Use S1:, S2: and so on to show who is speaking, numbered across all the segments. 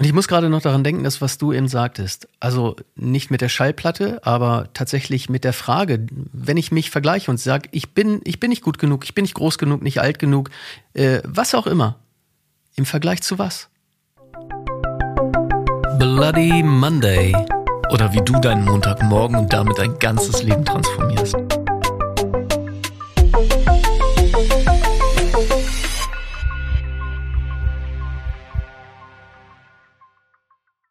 S1: Und ich muss gerade noch daran denken, dass was du eben sagtest. Also nicht mit der Schallplatte, aber tatsächlich mit der Frage, wenn ich mich vergleiche und sage, ich bin, ich bin nicht gut genug, ich bin nicht groß genug, nicht alt genug, äh, was auch immer. Im Vergleich zu was?
S2: Bloody Monday. Oder wie du deinen Montagmorgen und damit dein ganzes Leben transformierst.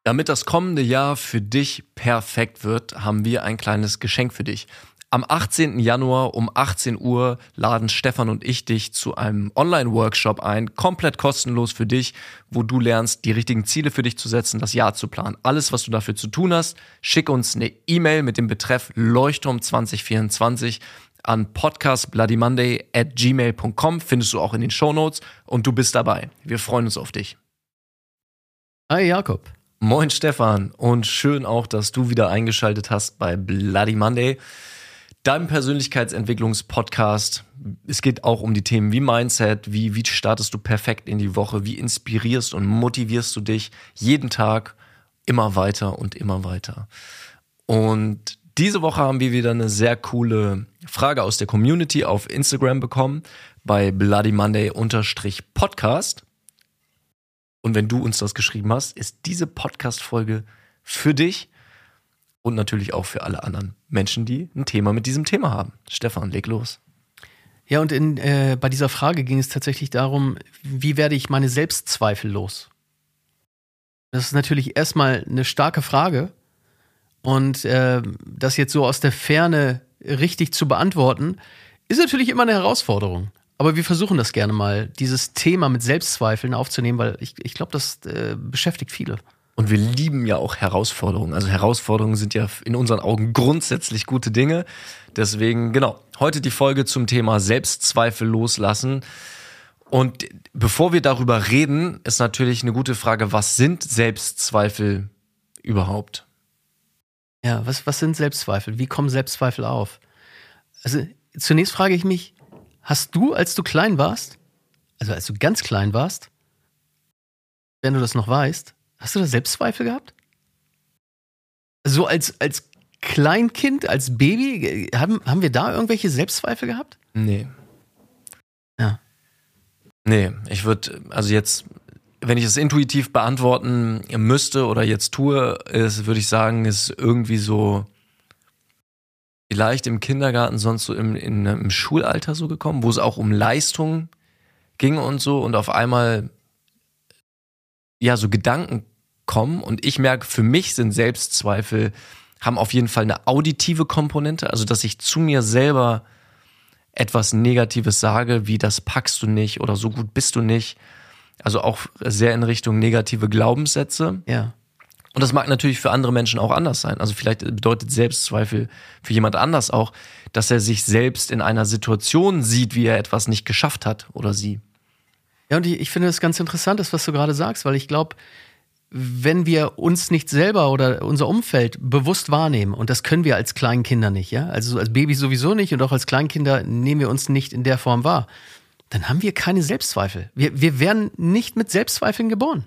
S2: Damit das kommende Jahr für dich perfekt wird, haben wir ein kleines Geschenk für dich. Am 18. Januar um 18 Uhr laden Stefan und ich dich zu einem Online-Workshop ein, komplett kostenlos für dich, wo du lernst, die richtigen Ziele für dich zu setzen, das Jahr zu planen. Alles, was du dafür zu tun hast, schick uns eine E-Mail mit dem Betreff Leuchtturm 2024 an podcastbloodymonday at gmail.com, findest du auch in den Show Notes und du bist dabei. Wir freuen uns auf dich.
S1: Hi Jakob.
S2: Moin Stefan und schön auch, dass du wieder eingeschaltet hast bei Bloody Monday, deinem Persönlichkeitsentwicklungspodcast. Es geht auch um die Themen wie Mindset, wie, wie startest du perfekt in die Woche, wie inspirierst und motivierst du dich jeden Tag immer weiter und immer weiter. Und diese Woche haben wir wieder eine sehr coole Frage aus der Community auf Instagram bekommen bei Bloody Monday Podcast. Und wenn du uns das geschrieben hast, ist diese Podcast-Folge für dich und natürlich auch für alle anderen Menschen, die ein Thema mit diesem Thema haben. Stefan, leg los.
S1: Ja, und in, äh, bei dieser Frage ging es tatsächlich darum, wie werde ich meine Selbstzweifel los? Das ist natürlich erstmal eine starke Frage. Und äh, das jetzt so aus der Ferne richtig zu beantworten, ist natürlich immer eine Herausforderung. Aber wir versuchen das gerne mal, dieses Thema mit Selbstzweifeln aufzunehmen, weil ich, ich glaube, das äh, beschäftigt viele.
S2: Und wir lieben ja auch Herausforderungen. Also Herausforderungen sind ja in unseren Augen grundsätzlich gute Dinge. Deswegen, genau, heute die Folge zum Thema Selbstzweifel loslassen. Und bevor wir darüber reden, ist natürlich eine gute Frage, was sind Selbstzweifel überhaupt?
S1: Ja, was, was sind Selbstzweifel? Wie kommen Selbstzweifel auf? Also zunächst frage ich mich, Hast du, als du klein warst, also als du ganz klein warst, wenn du das noch weißt, hast du da Selbstzweifel gehabt? So als, als Kleinkind, als Baby, haben, haben wir da irgendwelche Selbstzweifel gehabt?
S2: Nee.
S1: Ja.
S2: Nee, ich würde, also jetzt, wenn ich es intuitiv beantworten müsste oder jetzt tue, würde ich sagen, ist irgendwie so vielleicht im Kindergarten, sonst so im, in, im Schulalter so gekommen, wo es auch um Leistung ging und so und auf einmal ja so Gedanken kommen und ich merke, für mich sind Selbstzweifel haben auf jeden Fall eine auditive Komponente, also dass ich zu mir selber etwas Negatives sage, wie das packst du nicht oder so gut bist du nicht. Also auch sehr in Richtung negative Glaubenssätze.
S1: Ja.
S2: Und das mag natürlich für andere Menschen auch anders sein. Also vielleicht bedeutet Selbstzweifel für jemand anders auch, dass er sich selbst in einer Situation sieht, wie er etwas nicht geschafft hat oder sie.
S1: Ja, und ich finde es ganz interessant, das, was du gerade sagst, weil ich glaube, wenn wir uns nicht selber oder unser Umfeld bewusst wahrnehmen, und das können wir als Kleinkinder nicht, ja, also als Babys sowieso nicht und auch als Kleinkinder nehmen wir uns nicht in der Form wahr, dann haben wir keine Selbstzweifel. Wir, wir werden nicht mit Selbstzweifeln geboren.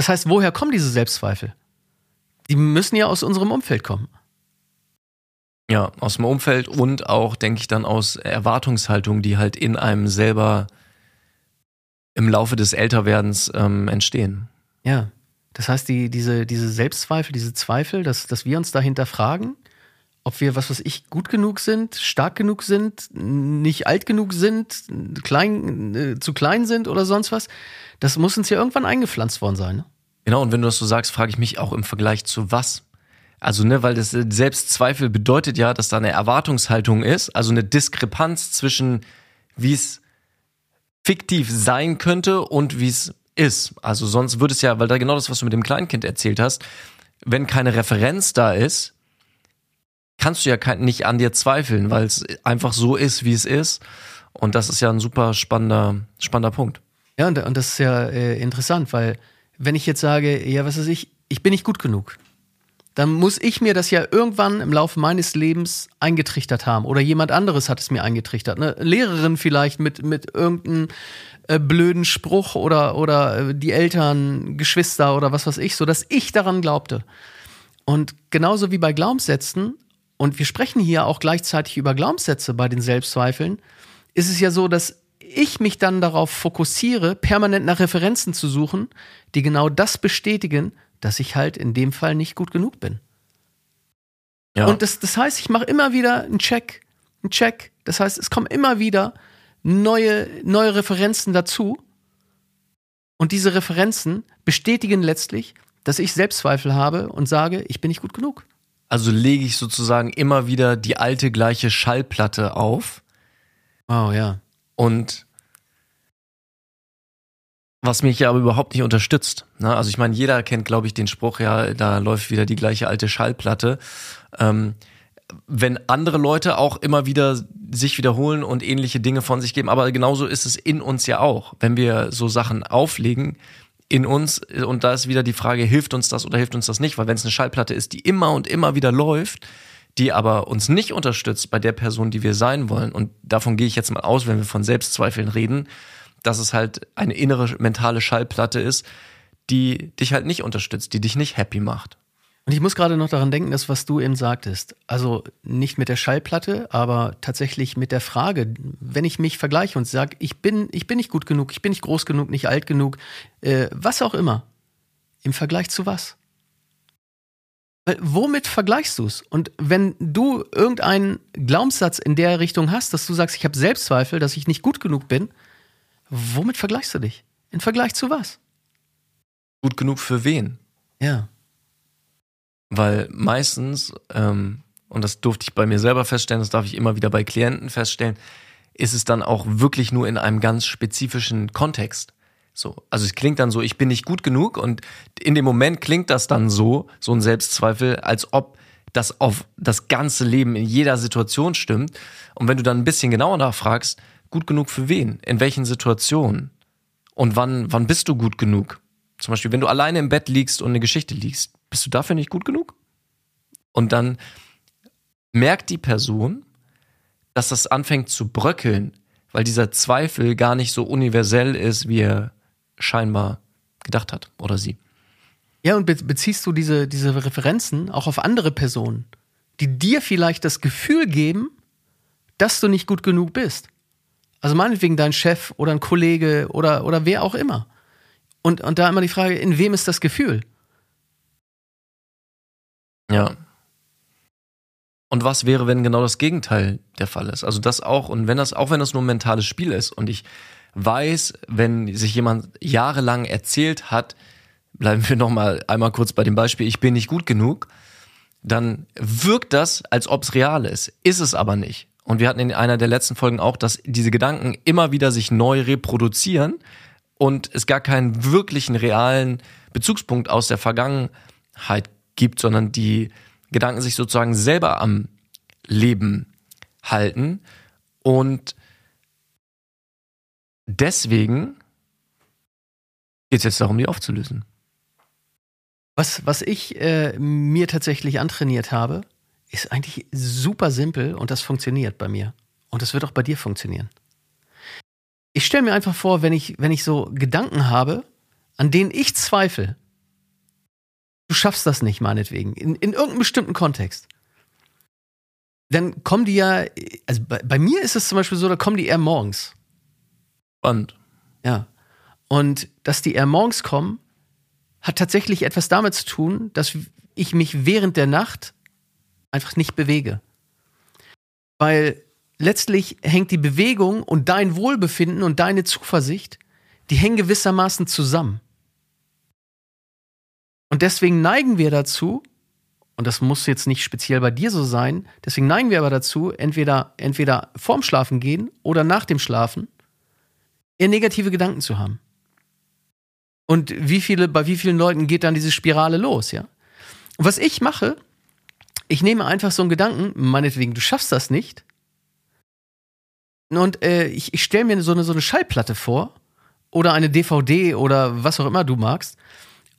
S1: Das heißt, woher kommen diese Selbstzweifel? Die müssen ja aus unserem Umfeld kommen.
S2: Ja, aus dem Umfeld und auch, denke ich, dann aus Erwartungshaltungen, die halt in einem selber im Laufe des Älterwerdens ähm, entstehen.
S1: Ja, das heißt, die, diese, diese Selbstzweifel, diese Zweifel, dass, dass wir uns dahinter fragen, ob wir, was weiß ich, gut genug sind, stark genug sind, nicht alt genug sind, klein, äh, zu klein sind oder sonst was, das muss uns ja irgendwann eingepflanzt worden sein. Ne?
S2: Genau, und wenn du das so sagst, frage ich mich auch im Vergleich zu was. Also, ne, weil das Selbstzweifel bedeutet ja, dass da eine Erwartungshaltung ist, also eine Diskrepanz zwischen, wie es fiktiv sein könnte und wie es ist. Also sonst würde es ja, weil da genau das, was du mit dem Kleinkind erzählt hast, wenn keine Referenz da ist, kannst du ja nicht an dir zweifeln, weil es einfach so ist, wie es ist. Und das ist ja ein super spannender, spannender Punkt.
S1: Ja, und, und das ist ja äh, interessant, weil wenn ich jetzt sage, ja, was weiß ich, ich bin nicht gut genug, dann muss ich mir das ja irgendwann im Laufe meines Lebens eingetrichtert haben. Oder jemand anderes hat es mir eingetrichtert. Eine Lehrerin vielleicht mit, mit irgendeinem äh, blöden Spruch oder, oder äh, die Eltern, Geschwister oder was weiß ich, so dass ich daran glaubte. Und genauso wie bei Glaubenssätzen, und wir sprechen hier auch gleichzeitig über Glaubenssätze bei den Selbstzweifeln, ist es ja so, dass ich mich dann darauf fokussiere, permanent nach Referenzen zu suchen, die genau das bestätigen, dass ich halt in dem Fall nicht gut genug bin. Ja. Und das, das heißt, ich mache immer wieder einen Check, einen Check. Das heißt, es kommen immer wieder neue, neue Referenzen dazu. Und diese Referenzen bestätigen letztlich, dass ich Selbstzweifel habe und sage, ich bin nicht gut genug.
S2: Also lege ich sozusagen immer wieder die alte gleiche Schallplatte auf.
S1: Wow, ja.
S2: Und was mich ja aber überhaupt nicht unterstützt. Ne? Also ich meine, jeder kennt, glaube ich, den Spruch, ja, da läuft wieder die gleiche alte Schallplatte. Ähm, wenn andere Leute auch immer wieder sich wiederholen und ähnliche Dinge von sich geben, aber genauso ist es in uns ja auch, wenn wir so Sachen auflegen in uns und da ist wieder die Frage, hilft uns das oder hilft uns das nicht, weil wenn es eine Schallplatte ist, die immer und immer wieder läuft, die aber uns nicht unterstützt bei der Person, die wir sein wollen und davon gehe ich jetzt mal aus, wenn wir von Selbstzweifeln reden, dass es halt eine innere mentale Schallplatte ist, die dich halt nicht unterstützt, die dich nicht happy macht.
S1: Und ich muss gerade noch daran denken, das, was du eben sagtest. Also nicht mit der Schallplatte, aber tatsächlich mit der Frage, wenn ich mich vergleiche und sage, ich bin, ich bin nicht gut genug, ich bin nicht groß genug, nicht alt genug, äh, was auch immer. Im Vergleich zu was? Weil, womit vergleichst du es? Und wenn du irgendeinen Glaubenssatz in der Richtung hast, dass du sagst, ich habe Selbstzweifel, dass ich nicht gut genug bin, womit vergleichst du dich? Im Vergleich zu was?
S2: Gut genug für wen?
S1: Ja.
S2: Weil meistens, ähm, und das durfte ich bei mir selber feststellen, das darf ich immer wieder bei Klienten feststellen, ist es dann auch wirklich nur in einem ganz spezifischen Kontext. So, also es klingt dann so, ich bin nicht gut genug und in dem Moment klingt das dann so, so ein Selbstzweifel, als ob das auf das ganze Leben in jeder Situation stimmt. Und wenn du dann ein bisschen genauer nachfragst, gut genug für wen? In welchen Situationen? Und wann, wann bist du gut genug? Zum Beispiel, wenn du alleine im Bett liegst und eine Geschichte liegst, bist du dafür nicht gut genug? Und dann merkt die Person, dass das anfängt zu bröckeln, weil dieser Zweifel gar nicht so universell ist, wie er scheinbar gedacht hat oder sie.
S1: Ja, und beziehst du diese, diese Referenzen auch auf andere Personen, die dir vielleicht das Gefühl geben, dass du nicht gut genug bist. Also meinetwegen dein Chef oder ein Kollege oder, oder wer auch immer. Und, und da immer die Frage, in wem ist das Gefühl?
S2: Ja. Und was wäre, wenn genau das Gegenteil der Fall ist? Also das auch, und wenn das, auch wenn das nur ein mentales Spiel ist und ich weiß, wenn sich jemand jahrelang erzählt hat, bleiben wir nochmal einmal kurz bei dem Beispiel, ich bin nicht gut genug, dann wirkt das, als ob es real ist. Ist es aber nicht. Und wir hatten in einer der letzten Folgen auch, dass diese Gedanken immer wieder sich neu reproduzieren und es gar keinen wirklichen realen Bezugspunkt aus der Vergangenheit gibt, sondern die Gedanken sich sozusagen selber am Leben halten. Und deswegen geht es jetzt darum, die aufzulösen.
S1: Was, was ich äh, mir tatsächlich antrainiert habe, ist eigentlich super simpel und das funktioniert bei mir. Und das wird auch bei dir funktionieren ich stelle mir einfach vor, wenn ich, wenn ich so Gedanken habe, an denen ich zweifle, du schaffst das nicht, meinetwegen, in, in irgendeinem bestimmten Kontext, dann kommen die ja, also bei, bei mir ist es zum Beispiel so, da kommen die eher morgens.
S2: Spannend.
S1: Ja. Und dass die eher morgens kommen, hat tatsächlich etwas damit zu tun, dass ich mich während der Nacht einfach nicht bewege. Weil letztlich hängt die Bewegung und dein Wohlbefinden und deine Zuversicht, die hängen gewissermaßen zusammen. Und deswegen neigen wir dazu, und das muss jetzt nicht speziell bei dir so sein, deswegen neigen wir aber dazu, entweder, entweder vorm Schlafen gehen oder nach dem Schlafen, eher negative Gedanken zu haben. Und wie viele, bei wie vielen Leuten geht dann diese Spirale los, ja? Und was ich mache, ich nehme einfach so einen Gedanken, meinetwegen, du schaffst das nicht, und äh, ich, ich stelle mir so eine, so eine Schallplatte vor oder eine DVD oder was auch immer du magst.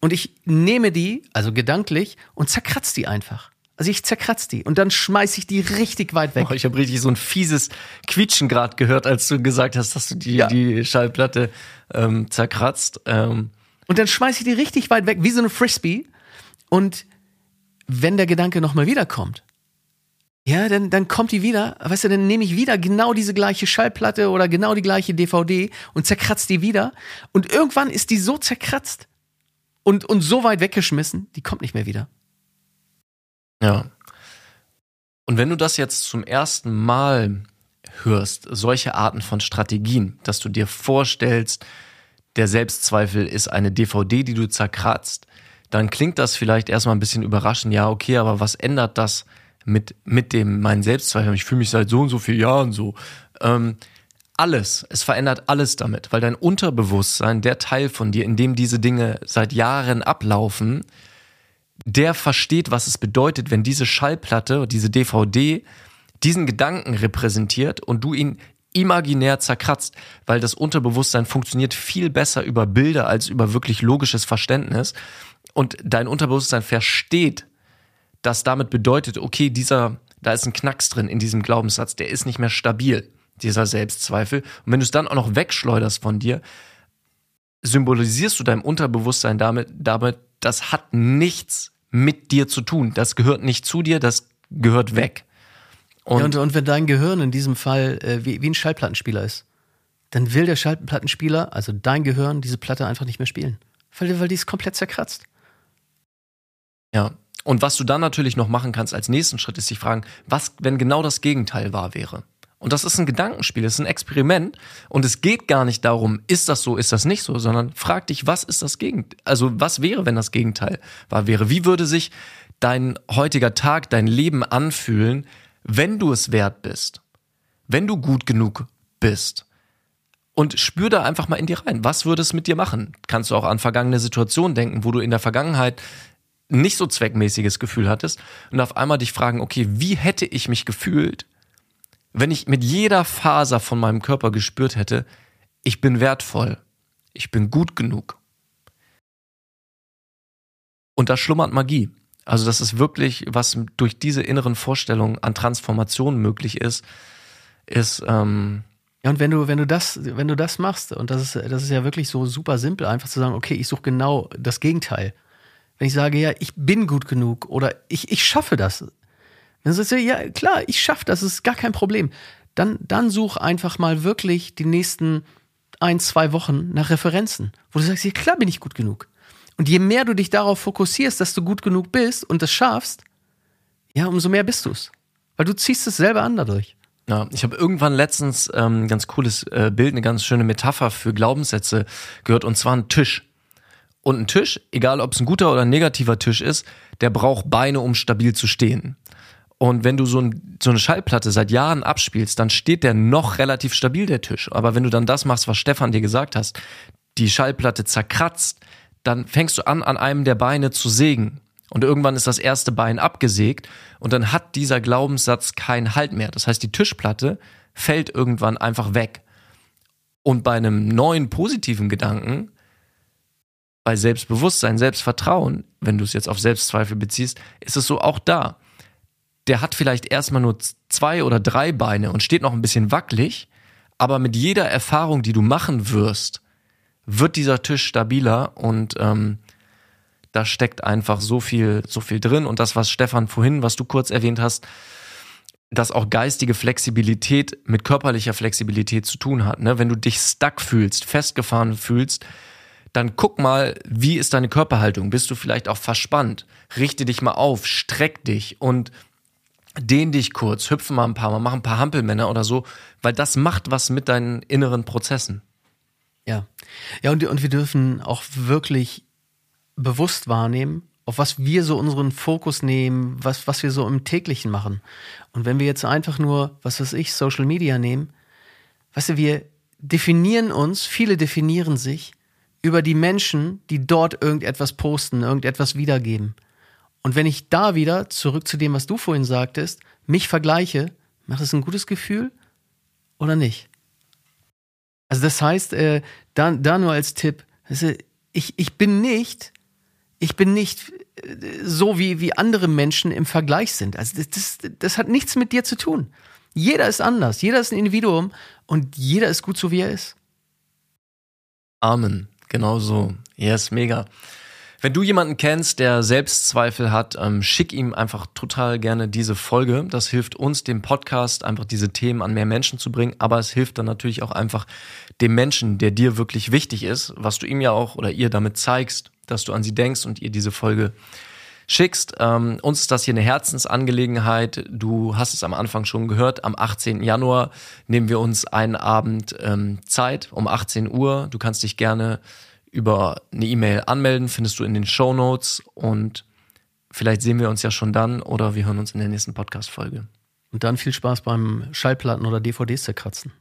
S1: Und ich nehme die, also gedanklich, und zerkratze die einfach. Also ich zerkratze die und dann schmeiße ich die richtig weit weg.
S2: Oh, ich habe richtig so ein fieses Quietschen gerade gehört, als du gesagt hast, dass du die, ja. die Schallplatte ähm, zerkratzt. Ähm.
S1: Und dann schmeiße ich die richtig weit weg, wie so eine Frisbee. Und wenn der Gedanke nochmal wiederkommt, ja, dann, dann kommt die wieder, weißt du, dann nehme ich wieder genau diese gleiche Schallplatte oder genau die gleiche DVD und zerkratze die wieder. Und irgendwann ist die so zerkratzt und, und so weit weggeschmissen, die kommt nicht mehr wieder.
S2: Ja. Und wenn du das jetzt zum ersten Mal hörst, solche Arten von Strategien, dass du dir vorstellst, der Selbstzweifel ist eine DVD, die du zerkratzt, dann klingt das vielleicht erstmal ein bisschen überraschend. Ja, okay, aber was ändert das mit, mit dem, meinen Selbstzweifel? Ich fühle mich seit so und so vielen Jahren so. Ähm, alles, es verändert alles damit, weil dein Unterbewusstsein, der Teil von dir, in dem diese Dinge seit Jahren ablaufen, der versteht, was es bedeutet, wenn diese Schallplatte, diese DVD diesen Gedanken repräsentiert und du ihn imaginär zerkratzt, weil das Unterbewusstsein funktioniert viel besser über Bilder als über wirklich logisches Verständnis. Und dein Unterbewusstsein versteht, dass damit bedeutet, okay, dieser, da ist ein Knacks drin in diesem Glaubenssatz, der ist nicht mehr stabil, dieser Selbstzweifel. Und wenn du es dann auch noch wegschleuderst von dir, symbolisierst du deinem Unterbewusstsein damit, damit, das hat nichts mit dir zu tun. Das gehört nicht zu dir, das gehört weg.
S1: Und, ja, und, und wenn dein Gehirn in diesem Fall äh, wie, wie ein Schallplattenspieler ist, dann will der Schallplattenspieler, also dein Gehirn, diese Platte einfach nicht mehr spielen. Weil, weil die ist komplett zerkratzt.
S2: Ja. Und was du dann natürlich noch machen kannst als nächsten Schritt, ist sich fragen, was, wenn genau das Gegenteil wahr wäre? Und das ist ein Gedankenspiel, das ist ein Experiment. Und es geht gar nicht darum, ist das so, ist das nicht so, sondern frag dich, was ist das Gegenteil? Also was wäre, wenn das Gegenteil wahr wäre? Wie würde sich dein heutiger Tag, dein Leben anfühlen, wenn du es wert bist? Wenn du gut genug bist? Und spür da einfach mal in dir rein. Was würde es mit dir machen? Kannst du auch an vergangene Situationen denken, wo du in der Vergangenheit nicht so zweckmäßiges Gefühl hattest und auf einmal dich fragen, okay, wie hätte ich mich gefühlt, wenn ich mit jeder Faser von meinem Körper gespürt hätte, ich bin wertvoll, ich bin gut genug. Und da schlummert Magie. Also das ist wirklich, was durch diese inneren Vorstellungen an Transformation möglich ist, ist ähm,
S1: ja, und wenn du, wenn du das, wenn du das machst, und das ist, das ist ja wirklich so super simpel, einfach zu sagen, okay, ich suche genau das Gegenteil. Wenn ich sage, ja, ich bin gut genug oder ich, ich schaffe das, dann sagst du, ja, klar, ich schaffe das, ist gar kein Problem. Dann, dann such einfach mal wirklich die nächsten ein, zwei Wochen nach Referenzen, wo du sagst, ja, klar bin ich gut genug. Und je mehr du dich darauf fokussierst, dass du gut genug bist und das schaffst, ja, umso mehr bist du es. Weil du ziehst es selber an dadurch.
S2: Ja, ich habe irgendwann letztens ähm, ganz cooles äh, Bild, eine ganz schöne Metapher für Glaubenssätze gehört, und zwar ein Tisch. Und ein Tisch, egal ob es ein guter oder ein negativer Tisch ist, der braucht Beine, um stabil zu stehen. Und wenn du so, ein, so, eine Schallplatte seit Jahren abspielst, dann steht der noch relativ stabil, der Tisch. Aber wenn du dann das machst, was Stefan dir gesagt hast, die Schallplatte zerkratzt, dann fängst du an, an einem der Beine zu sägen. Und irgendwann ist das erste Bein abgesägt und dann hat dieser Glaubenssatz keinen Halt mehr. Das heißt, die Tischplatte fällt irgendwann einfach weg. Und bei einem neuen positiven Gedanken, bei Selbstbewusstsein, Selbstvertrauen, wenn du es jetzt auf Selbstzweifel beziehst, ist es so auch da der hat vielleicht erstmal nur zwei oder drei Beine und steht noch ein bisschen wackelig, aber mit jeder Erfahrung, die du machen wirst, wird dieser Tisch stabiler und ähm, da steckt einfach so viel, so viel drin. Und das, was Stefan vorhin, was du kurz erwähnt hast, dass auch geistige Flexibilität mit körperlicher Flexibilität zu tun hat. Ne? Wenn du dich stuck fühlst, festgefahren fühlst, dann guck mal, wie ist deine Körperhaltung? Bist du vielleicht auch verspannt? Richte dich mal auf, streck dich und dehn dich kurz, hüpfe mal ein paar Mal, mach ein paar Hampelmänner oder so, weil das macht was mit deinen inneren Prozessen.
S1: Ja. Ja, und, und wir dürfen auch wirklich bewusst wahrnehmen, auf was wir so unseren Fokus nehmen, was, was wir so im täglichen machen. Und wenn wir jetzt einfach nur, was weiß ich, Social Media nehmen, weißt du, wir definieren uns, viele definieren sich über die Menschen, die dort irgendetwas posten, irgendetwas wiedergeben. Und wenn ich da wieder, zurück zu dem, was du vorhin sagtest, mich vergleiche, macht es ein gutes Gefühl oder nicht? Also das heißt, äh, da, da nur als Tipp, ich, ich bin nicht, ich bin nicht so wie, wie andere Menschen im Vergleich sind. Also das, das, das hat nichts mit dir zu tun. Jeder ist anders, jeder ist ein Individuum und jeder ist gut so, wie er ist.
S2: Amen. Genau so. Yes, mega. Wenn du jemanden kennst, der Selbstzweifel hat, ähm, schick ihm einfach total gerne diese Folge. Das hilft uns, dem Podcast, einfach diese Themen an mehr Menschen zu bringen. Aber es hilft dann natürlich auch einfach dem Menschen, der dir wirklich wichtig ist, was du ihm ja auch oder ihr damit zeigst, dass du an sie denkst und ihr diese Folge schickst. Ähm, uns ist das hier eine Herzensangelegenheit. Du hast es am Anfang schon gehört. Am 18. Januar nehmen wir uns einen Abend ähm, Zeit um 18 Uhr. Du kannst dich gerne über eine E-Mail anmelden, findest du in den Show Notes und vielleicht sehen wir uns ja schon dann oder wir hören uns in der nächsten Podcast-Folge.
S1: Und dann viel Spaß beim Schallplatten oder DVDs zerkratzen.